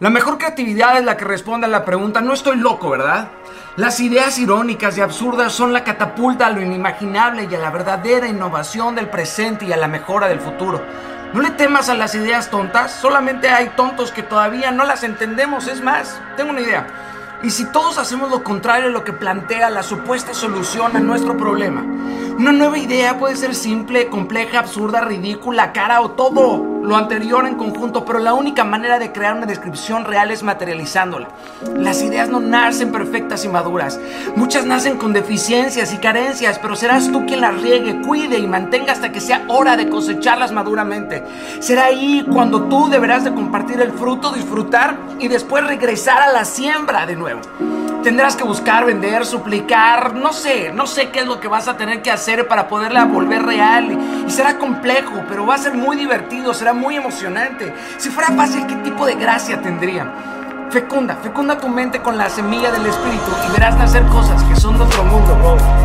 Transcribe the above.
La mejor creatividad es la que responde a la pregunta, no estoy loco, ¿verdad? Las ideas irónicas y absurdas son la catapulta a lo inimaginable y a la verdadera innovación del presente y a la mejora del futuro. No le temas a las ideas tontas, solamente hay tontos que todavía no las entendemos. Es más, tengo una idea. ¿Y si todos hacemos lo contrario a lo que plantea la supuesta solución a nuestro problema? Una nueva idea puede ser simple, compleja, absurda, ridícula, cara o todo lo anterior en conjunto, pero la única manera de crear una descripción real es materializándola. Las ideas no nacen perfectas y maduras. Muchas nacen con deficiencias y carencias, pero serás tú quien las riegue, cuide y mantenga hasta que sea hora de cosecharlas maduramente. Será ahí cuando tú deberás de compartir el fruto, disfrutar y después regresar a la siembra de nuevo. Tendrás que buscar, vender, suplicar, no sé, no sé qué es lo que vas a tener que hacer para poderla volver real. Y, será complejo, pero va a ser muy divertido, será muy emocionante. Si fuera fácil, ¿qué tipo de gracia tendría? Fecunda, fecunda tu mente con la semilla del espíritu y verás nacer cosas que son de otro mundo.